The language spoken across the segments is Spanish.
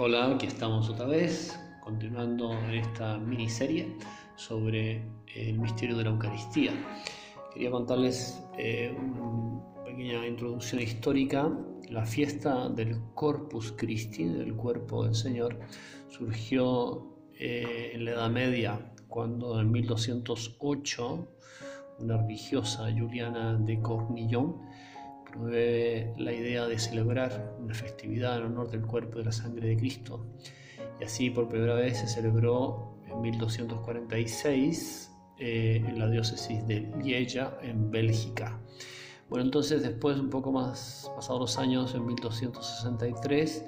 Hola, aquí estamos otra vez, continuando esta miniserie sobre el misterio de la Eucaristía. Quería contarles eh, una pequeña introducción histórica. La fiesta del Corpus Christi, del cuerpo del Señor, surgió eh, en la Edad Media, cuando en 1208 una religiosa, Juliana de Cornillon, la idea de celebrar una festividad en honor del cuerpo y de la sangre de Cristo. Y así por primera vez se celebró en 1246 eh, en la diócesis de Lieja, en Bélgica. Bueno, entonces después, un poco más pasados los años, en 1263,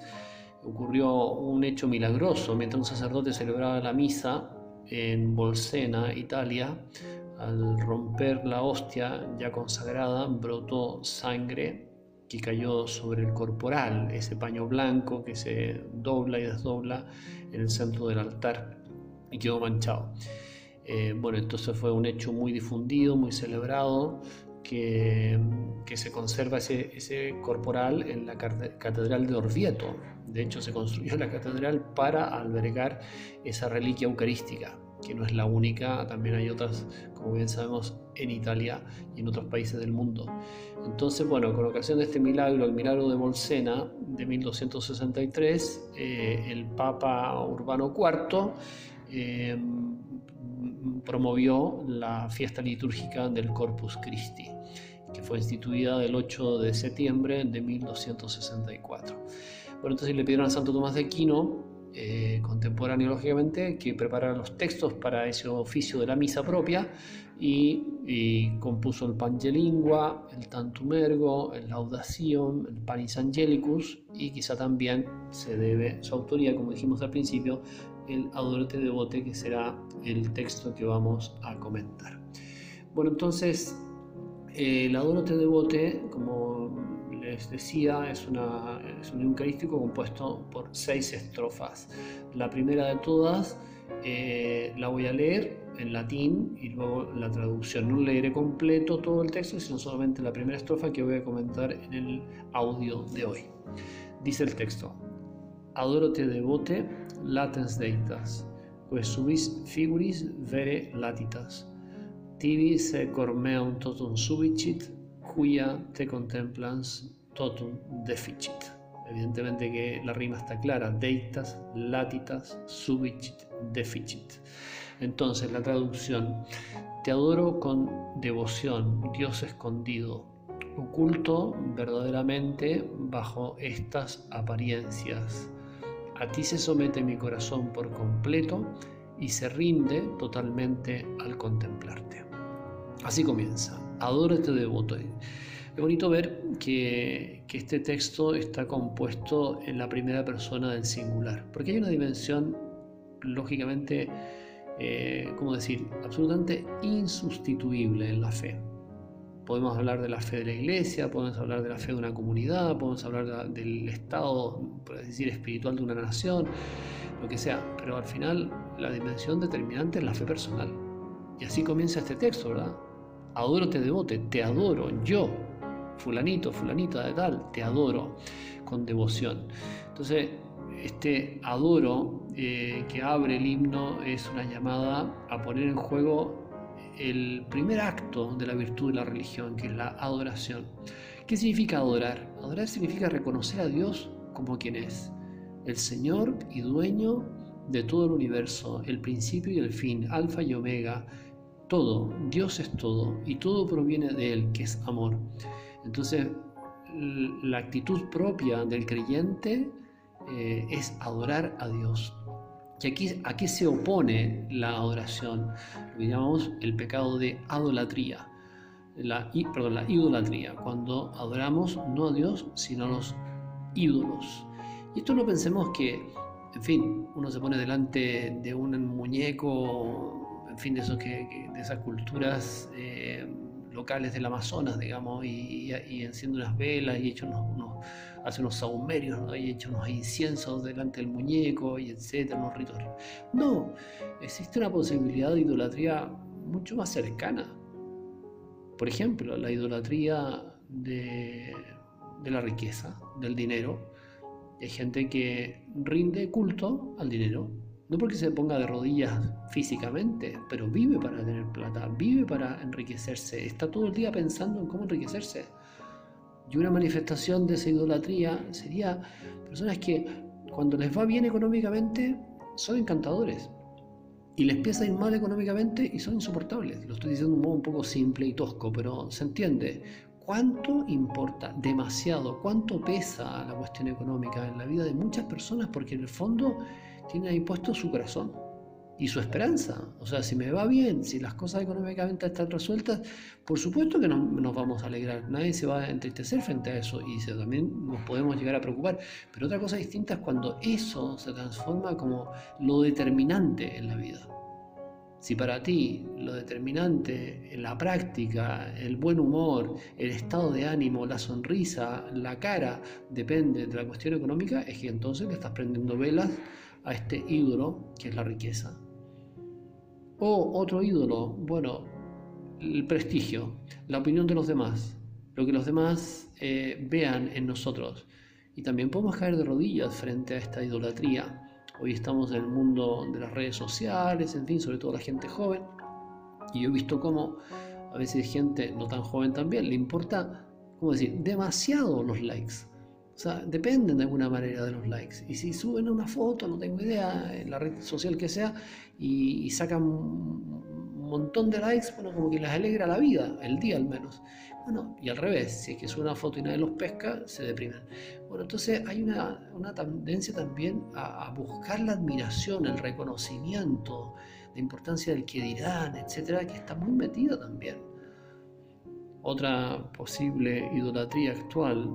ocurrió un hecho milagroso. Mientras un sacerdote celebraba la misa en Bolsena, Italia, al romper la hostia ya consagrada, brotó sangre que cayó sobre el corporal, ese paño blanco que se dobla y desdobla en el centro del altar y quedó manchado. Eh, bueno, entonces fue un hecho muy difundido, muy celebrado, que, que se conserva ese, ese, corporal en la catedral de Orvieto. De hecho, se construyó la catedral para albergar esa reliquia eucarística que no es la única, también hay otras, como bien sabemos, en Italia y en otros países del mundo. Entonces, bueno, con ocasión de este milagro, el milagro de Bolsena de 1263, eh, el Papa Urbano IV eh, promovió la fiesta litúrgica del Corpus Christi, que fue instituida el 8 de septiembre de 1264. Bueno, entonces le pidieron a Santo Tomás de Aquino eh, contemporáneo, lógicamente, que preparara los textos para ese oficio de la misa propia y, compuso el Pangelingua, el Tantum Ergo, el Laudación, el Panis Angelicus y quizá también se debe su autoría, como dijimos al principio, el Adorate Devote, que será el texto que vamos a comentar. Bueno, entonces, el Adorate Devote, como les decía, es, una, es un eucarístico compuesto por seis estrofas. La primera de todas eh, la voy a leer en latín y luego la traducción. No leeré completo todo el texto, sino solamente la primera estrofa que voy a comentar en el audio de hoy. Dice el texto: Adoro te devote latens deitas, pues subis figuris vere latitas. Tibi se cormeum totum subicit, cuya te contemplans totum deficit. Evidentemente que la rima está clara, deitas, latitas, subicit, deficit. Entonces la traducción, te adoro con devoción, Dios escondido, oculto verdaderamente bajo estas apariencias. A ti se somete mi corazón por completo y se rinde totalmente al contemplarte. Así comienza, adórate devoto. Es bonito ver que, este texto está compuesto en la primera persona del singular, porque hay una dimensión, lógicamente, eh, ¿cómo decir?, absolutamente insustituible en la fe. Podemos hablar de la fe de la iglesia, podemos hablar de la fe de una comunidad, podemos hablar del estado, por decir, espiritual de una nación, lo que sea, pero al final la dimensión determinante es la fe personal. Y así comienza este texto, ¿verdad? Adoro te devote, te adoro, yo, fulanito, fulanita de tal, te adoro con devoción. Entonces, este adoro eh, que abre el himno es una llamada a poner en juego el primer acto de la virtud de la religión, que es la adoración. ¿Qué significa adorar? Adorar significa reconocer a Dios como quien es, el Señor y dueño de todo el universo, el principio y el fin, alfa y omega, todo, Dios es todo y todo proviene de Él, que es amor. Entonces, la actitud propia del creyente eh, es adorar a Dios. ¿Y aquí, a qué se opone la adoración? Lo que llamamos el pecado de adolatría. La, perdón, la idolatría, cuando adoramos no a Dios, sino a los ídolos. Y esto no pensemos que, en fin, uno se pone delante de un muñeco, en fin, de, esos que, de esas culturas. Eh, locales del Amazonas, digamos, y, enciende unas velas y hecho unos, hace unos saumerios, ¿no? y echa unos inciensos delante del muñeco, y etcétera, unos ritos. No, existe una posibilidad de idolatría mucho más cercana. Por ejemplo, la idolatría de, de la riqueza, del dinero, Y hay gente que rinde culto al dinero. No porque se ponga de rodillas físicamente, pero vive para tener plata, vive para enriquecerse, está todo el día pensando en cómo enriquecerse. Y una manifestación de esa idolatría sería personas que cuando les va bien económicamente son encantadores y les empieza a ir mal económicamente y son insoportables. Lo estoy diciendo de un modo un poco simple y tosco, pero se entiende. ¿Cuánto importa? Demasiado. ¿Cuánto pesa la cuestión económica en la vida de muchas personas? Porque en el fondo tiene ahí puesto su corazón y su esperanza. O sea, si me va bien, si las cosas económicamente están resueltas, por supuesto que nos vamos a alegrar. Nadie se va a entristecer frente a eso y se, también nos podemos llegar a preocupar. Pero otra cosa distinta es cuando eso se transforma como lo determinante en la vida. Si para ti lo determinante la práctica, el buen humor, el estado de ánimo, la sonrisa, la cara, depende de la cuestión económica, es que entonces le estás prendiendo velas a este ídolo que es la riqueza. O otro ídolo, bueno, el prestigio, la opinión de los demás, lo que los demás eh, vean en nosotros. Y también podemos caer de rodillas frente a esta idolatría. Hoy estamos en el mundo de las redes sociales, en fin, sobre todo la gente joven. Y yo he visto cómo a veces gente no tan joven también le importa, ¿cómo decir?, demasiado los likes. O sea, dependen de alguna manera de los likes. Y si suben una foto, no tengo idea, en la red social que sea, y, sacan un montón de likes, bueno, como que les alegra la vida, el día al menos. Bueno, y al revés, si es que sube una foto y nadie los pesca, se deprimen. Bueno, entonces hay una, tendencia también a, buscar la admiración, el reconocimiento, la importancia del que dirán, etcétera, que está muy metida también. Otra posible idolatría actual,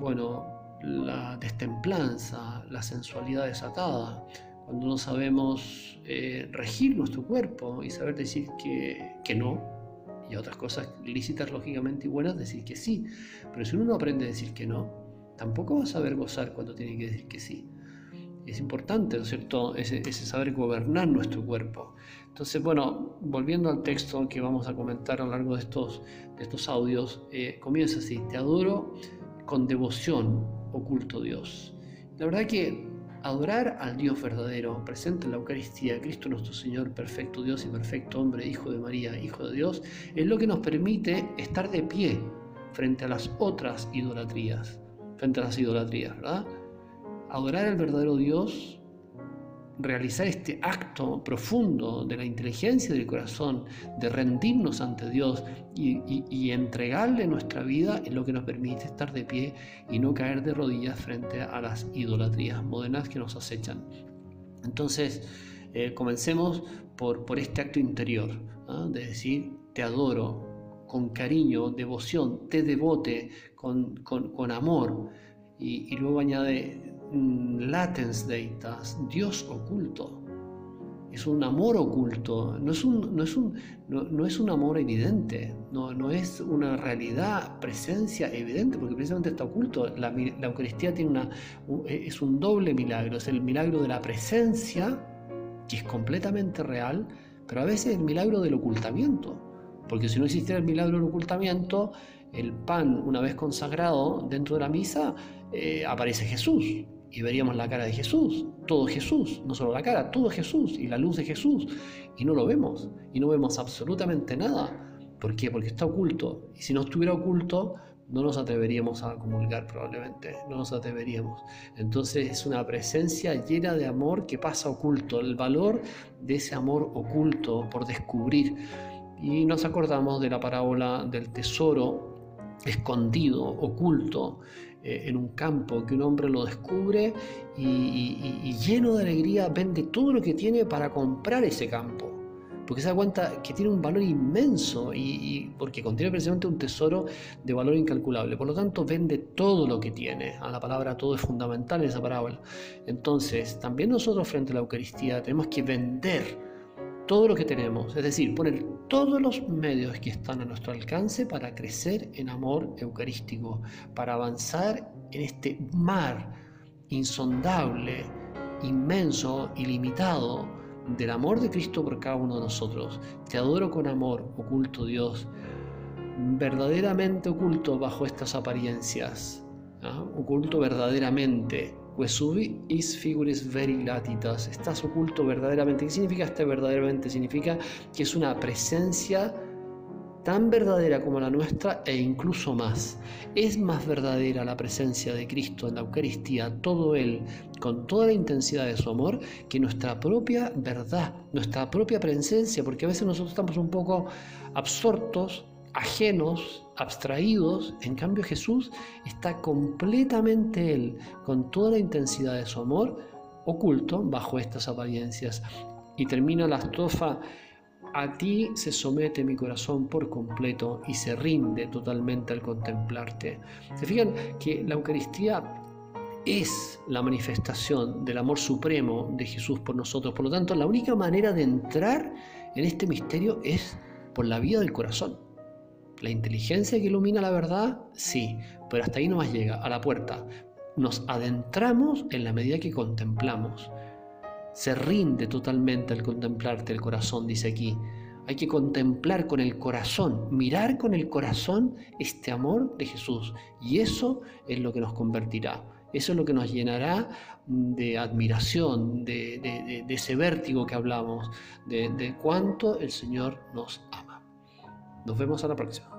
bueno, la destemplanza, la sensualidad desatada, cuando no sabemos eh, regir nuestro cuerpo y saber decir que, que no, y otras cosas lícitas, lógicamente, y buenas, decir que sí. Pero si uno no aprende a decir que no, tampoco va a saber gozar cuando tiene que decir que sí. Es importante, ¿no es cierto?, ese, saber gobernar nuestro cuerpo. Entonces, bueno, volviendo al texto que vamos a comentar a lo largo de estos, de estos audios, eh, comienza así, te adoro con devoción, oculto Dios. La verdad que Adorar al Dios verdadero, presente en la Eucaristía, Cristo nuestro Señor, perfecto Dios y perfecto hombre, Hijo de María, Hijo de Dios, es lo que nos permite estar de pie frente a las otras idolatrías, frente a las idolatrías, ¿verdad? Adorar al verdadero Dios realizar este acto profundo de la inteligencia del corazón, de rendirnos ante Dios y, entregarle nuestra vida es lo que nos permite estar de pie y no caer de rodillas frente a las idolatrías modernas que nos acechan. Entonces, eh, comencemos por, por, este acto interior, ¿ah? de decir, te adoro con cariño, devoción, te devote con, con, amor. Y, luego añade, latens deitas, Dios oculto. Es un amor oculto, no es un, no es un, no, es un amor evidente, no, no, es una realidad, presencia evidente, porque precisamente está oculto. La, Eucaristía tiene una, es un doble milagro, es el milagro de la presencia, que es completamente real, pero a veces el milagro del ocultamiento, porque si no existiera el milagro del ocultamiento, el pan, una vez consagrado dentro de la misa, eh, aparece Jesús y veríamos la cara de Jesús, todo Jesús, no solo la cara, todo Jesús y la luz de Jesús, y no lo vemos, y no vemos absolutamente nada. ¿Por qué? Porque está oculto, y si no estuviera oculto, no nos atreveríamos a comulgar probablemente, no nos atreveríamos. Entonces es una presencia llena de amor que pasa oculto, el valor de ese amor oculto por descubrir. Y nos acordamos de la parábola del tesoro escondido, oculto, en un campo, que un hombre lo descubre y, lleno de alegría vende todo lo que tiene para comprar ese campo. Porque se da cuenta que tiene un valor inmenso y, porque contiene precisamente un tesoro de valor incalculable. Por lo tanto, vende todo lo que tiene. A la palabra todo es fundamental en esa parábola. Entonces, también nosotros frente a la Eucaristía tenemos que vender todo lo que tenemos, es decir, poner todos los medios que están a nuestro alcance para crecer en amor eucarístico, para avanzar en este mar insondable, inmenso, ilimitado del amor de Cristo por cada uno de nosotros. Te adoro con amor, oculto Dios, verdaderamente oculto bajo estas apariencias, ¿ah? oculto verdaderamente is figuris verilatitas. Estás oculto verdaderamente. ¿Qué significa este verdaderamente? Significa que es una presencia tan verdadera como la nuestra e incluso más. Es más verdadera la presencia de Cristo en la Eucaristía, todo Él, con toda la intensidad de su amor, que nuestra propia verdad, nuestra propia presencia, porque a veces nosotros estamos un poco absortos, ajenos, abstraídos, en cambio Jesús está completamente Él, con toda la intensidad de su amor, oculto bajo estas apariencias. Y termina la estrofa a ti se somete mi corazón por completo y se rinde totalmente al contemplarte. ¿Se fijan que la Eucaristía es la manifestación del amor supremo de Jesús por nosotros? Por lo tanto, la única manera de entrar en este misterio es por la vía del corazón. La inteligencia que ilumina la verdad, sí, pero hasta ahí no más llega, a la puerta. Nos adentramos en la medida que contemplamos se rinde totalmente al contemplarte el corazón, dice aquí. Hay que contemplar con el corazón, mirar con el corazón este amor de Jesús. Y eso es lo que nos convertirá. Eso es lo que nos llenará de admiración, de, ese vértigo que hablamos, de cuánto el Señor nos ama. Nos vemos a la próxima.